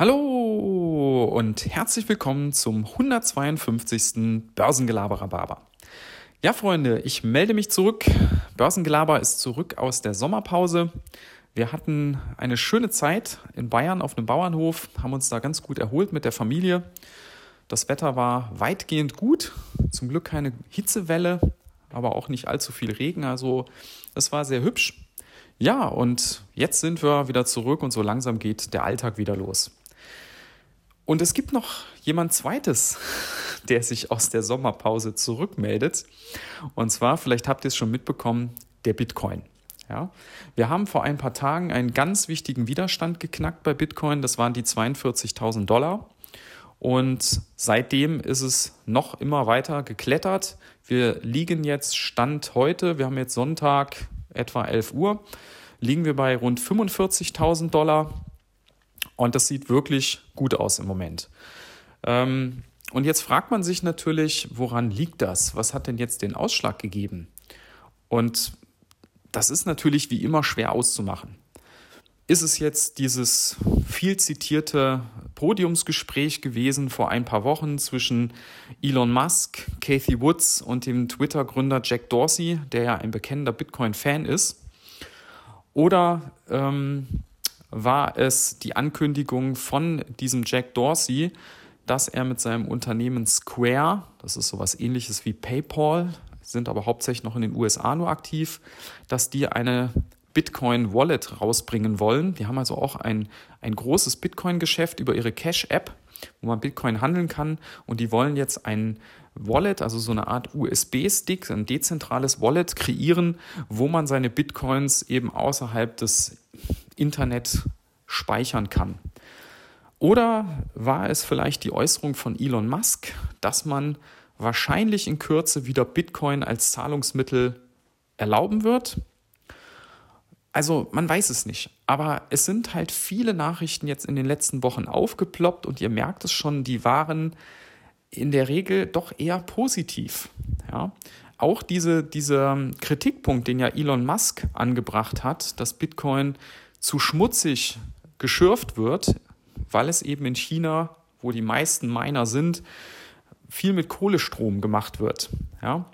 Hallo und herzlich willkommen zum 152. Börsengelaber Barber. Ja, Freunde, ich melde mich zurück. Börsengelaber ist zurück aus der Sommerpause. Wir hatten eine schöne Zeit in Bayern auf einem Bauernhof, haben uns da ganz gut erholt mit der Familie. Das Wetter war weitgehend gut, zum Glück keine Hitzewelle, aber auch nicht allzu viel Regen. Also es war sehr hübsch. Ja, und jetzt sind wir wieder zurück und so langsam geht der Alltag wieder los. Und es gibt noch jemand Zweites, der sich aus der Sommerpause zurückmeldet. Und zwar, vielleicht habt ihr es schon mitbekommen, der Bitcoin. Ja, wir haben vor ein paar Tagen einen ganz wichtigen Widerstand geknackt bei Bitcoin. Das waren die 42.000 Dollar. Und seitdem ist es noch immer weiter geklettert. Wir liegen jetzt Stand heute, wir haben jetzt Sonntag etwa 11 Uhr, liegen wir bei rund 45.000 Dollar. Und das sieht wirklich gut aus im Moment. Ähm, und jetzt fragt man sich natürlich, woran liegt das? Was hat denn jetzt den Ausschlag gegeben? Und das ist natürlich wie immer schwer auszumachen. Ist es jetzt dieses viel zitierte Podiumsgespräch gewesen vor ein paar Wochen zwischen Elon Musk, Kathy Woods und dem Twitter-Gründer Jack Dorsey, der ja ein bekennender Bitcoin-Fan ist? Oder ähm, war es die Ankündigung von diesem Jack Dorsey, dass er mit seinem Unternehmen Square, das ist sowas ähnliches wie PayPal, sind aber hauptsächlich noch in den USA nur aktiv, dass die eine Bitcoin Wallet rausbringen wollen. Die haben also auch ein, ein großes Bitcoin-Geschäft über ihre Cash-App, wo man Bitcoin handeln kann. Und die wollen jetzt ein Wallet, also so eine Art USB-Stick, ein dezentrales Wallet kreieren, wo man seine Bitcoins eben außerhalb des Internet speichern kann. Oder war es vielleicht die Äußerung von Elon Musk, dass man wahrscheinlich in Kürze wieder Bitcoin als Zahlungsmittel erlauben wird? Also man weiß es nicht, aber es sind halt viele Nachrichten jetzt in den letzten Wochen aufgeploppt und ihr merkt es schon, die waren in der Regel doch eher positiv. Ja? Auch diese, dieser Kritikpunkt, den ja Elon Musk angebracht hat, dass Bitcoin zu schmutzig geschürft wird, weil es eben in China, wo die meisten Miner sind, viel mit Kohlestrom gemacht wird. Ja?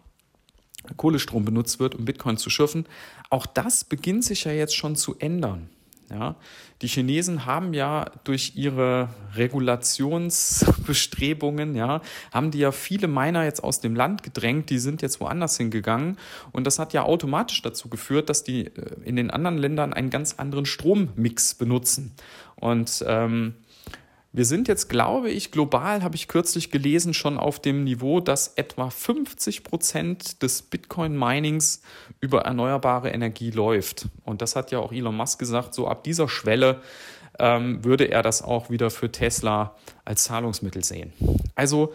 Kohlestrom benutzt wird, um Bitcoin zu schürfen. Auch das beginnt sich ja jetzt schon zu ändern. Ja, die Chinesen haben ja durch ihre Regulationsbestrebungen, ja, haben die ja viele Miner jetzt aus dem Land gedrängt, die sind jetzt woanders hingegangen. Und das hat ja automatisch dazu geführt, dass die äh, in den anderen Ländern einen ganz anderen Strommix benutzen. Und ähm, wir sind jetzt, glaube ich, global, habe ich kürzlich gelesen, schon auf dem Niveau, dass etwa 50 Prozent des Bitcoin-Minings über erneuerbare Energie läuft. Und das hat ja auch Elon Musk gesagt, so ab dieser Schwelle ähm, würde er das auch wieder für Tesla als Zahlungsmittel sehen. Also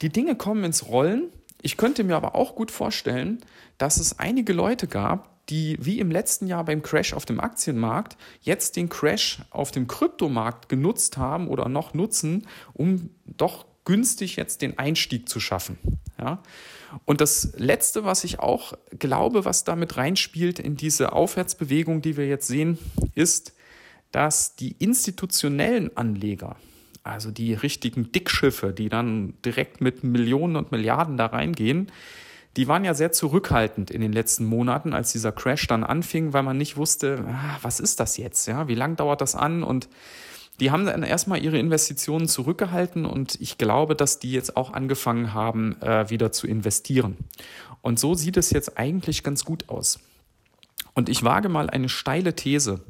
die Dinge kommen ins Rollen. Ich könnte mir aber auch gut vorstellen, dass es einige Leute gab, die wie im letzten Jahr beim Crash auf dem Aktienmarkt jetzt den Crash auf dem Kryptomarkt genutzt haben oder noch nutzen, um doch günstig jetzt den Einstieg zu schaffen. Ja? Und das Letzte, was ich auch glaube, was damit reinspielt in diese Aufwärtsbewegung, die wir jetzt sehen, ist, dass die institutionellen Anleger, also die richtigen Dickschiffe, die dann direkt mit Millionen und Milliarden da reingehen, die waren ja sehr zurückhaltend in den letzten Monaten, als dieser Crash dann anfing, weil man nicht wusste, ah, was ist das jetzt, ja, wie lange dauert das an und die haben dann erstmal ihre Investitionen zurückgehalten und ich glaube, dass die jetzt auch angefangen haben, äh, wieder zu investieren. Und so sieht es jetzt eigentlich ganz gut aus. Und ich wage mal eine steile These.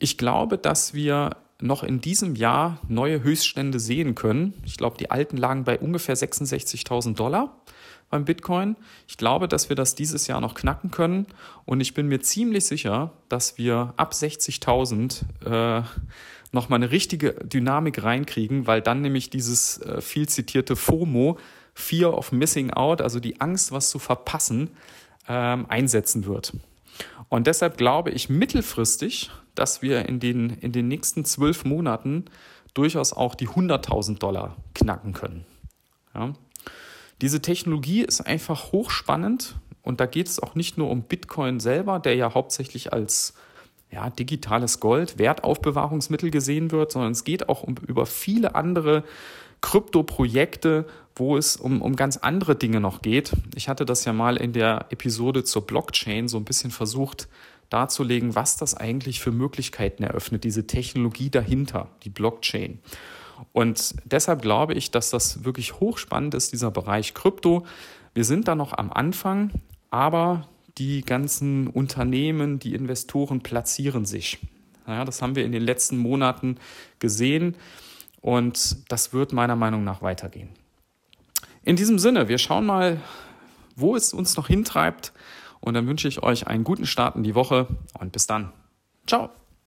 Ich glaube, dass wir noch in diesem Jahr neue Höchststände sehen können. Ich glaube, die alten lagen bei ungefähr 66.000 Dollar beim Bitcoin. Ich glaube, dass wir das dieses Jahr noch knacken können und ich bin mir ziemlich sicher, dass wir ab 60.000 äh, nochmal eine richtige Dynamik reinkriegen, weil dann nämlich dieses äh, viel zitierte FOMO, Fear of Missing Out, also die Angst, was zu verpassen, ähm, einsetzen wird. Und deshalb glaube ich mittelfristig, dass wir in den, in den nächsten zwölf Monaten durchaus auch die 100.000 Dollar knacken können. Ja. Diese Technologie ist einfach hochspannend und da geht es auch nicht nur um Bitcoin selber, der ja hauptsächlich als ja, digitales Gold, Wertaufbewahrungsmittel gesehen wird, sondern es geht auch um, über viele andere Krypto-Projekte, wo es um, um ganz andere Dinge noch geht. Ich hatte das ja mal in der Episode zur Blockchain so ein bisschen versucht darzulegen, was das eigentlich für Möglichkeiten eröffnet, diese Technologie dahinter, die Blockchain. Und deshalb glaube ich, dass das wirklich hochspannend ist, dieser Bereich Krypto. Wir sind da noch am Anfang, aber die ganzen Unternehmen, die Investoren platzieren sich. Ja, das haben wir in den letzten Monaten gesehen und das wird meiner Meinung nach weitergehen. In diesem Sinne, wir schauen mal, wo es uns noch hintreibt und dann wünsche ich euch einen guten Start in die Woche und bis dann. Ciao.